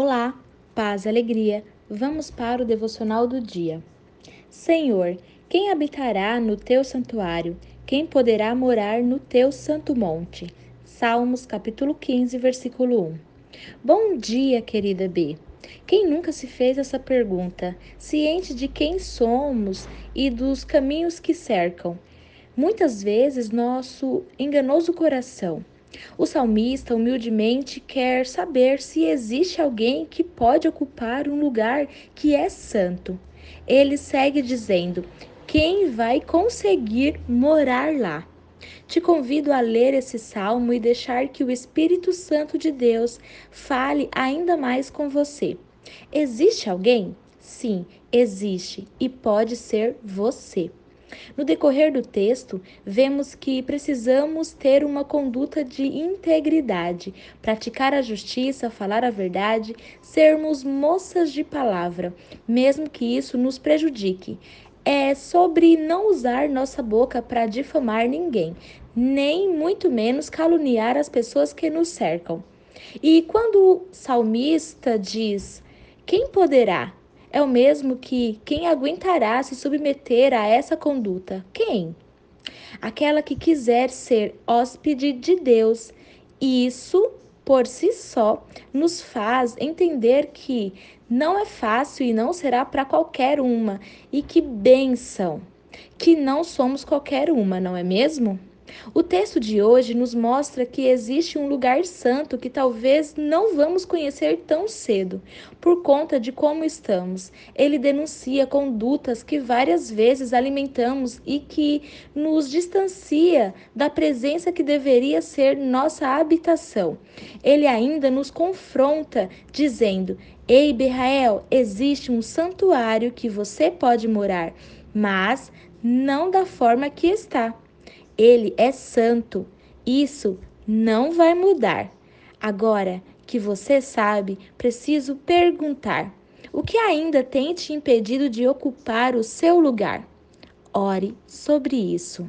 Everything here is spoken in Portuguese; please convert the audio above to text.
Olá, paz e alegria. Vamos para o devocional do dia. Senhor, quem habitará no teu santuário? Quem poderá morar no teu santo monte? Salmos capítulo 15, versículo 1. Bom dia, querida B. Quem nunca se fez essa pergunta, ciente de quem somos e dos caminhos que cercam? Muitas vezes nosso enganoso coração o salmista humildemente quer saber se existe alguém que pode ocupar um lugar que é santo. Ele segue dizendo: Quem vai conseguir morar lá? Te convido a ler esse salmo e deixar que o Espírito Santo de Deus fale ainda mais com você. Existe alguém? Sim, existe e pode ser você. No decorrer do texto, vemos que precisamos ter uma conduta de integridade, praticar a justiça, falar a verdade, sermos moças de palavra, mesmo que isso nos prejudique. É sobre não usar nossa boca para difamar ninguém, nem muito menos caluniar as pessoas que nos cercam. E quando o salmista diz: Quem poderá? É o mesmo que quem aguentará se submeter a essa conduta? Quem? Aquela que quiser ser hóspede de Deus. Isso, por si só, nos faz entender que não é fácil e não será para qualquer uma, e que benção, que não somos qualquer uma, não é mesmo? O texto de hoje nos mostra que existe um lugar santo que talvez não vamos conhecer tão cedo, por conta de como estamos. Ele denuncia condutas que várias vezes alimentamos e que nos distancia da presença que deveria ser nossa habitação. Ele ainda nos confronta, dizendo: Ei, Berrael, existe um santuário que você pode morar, mas não da forma que está. Ele é santo. Isso não vai mudar. Agora que você sabe, preciso perguntar: o que ainda tem te impedido de ocupar o seu lugar? Ore sobre isso.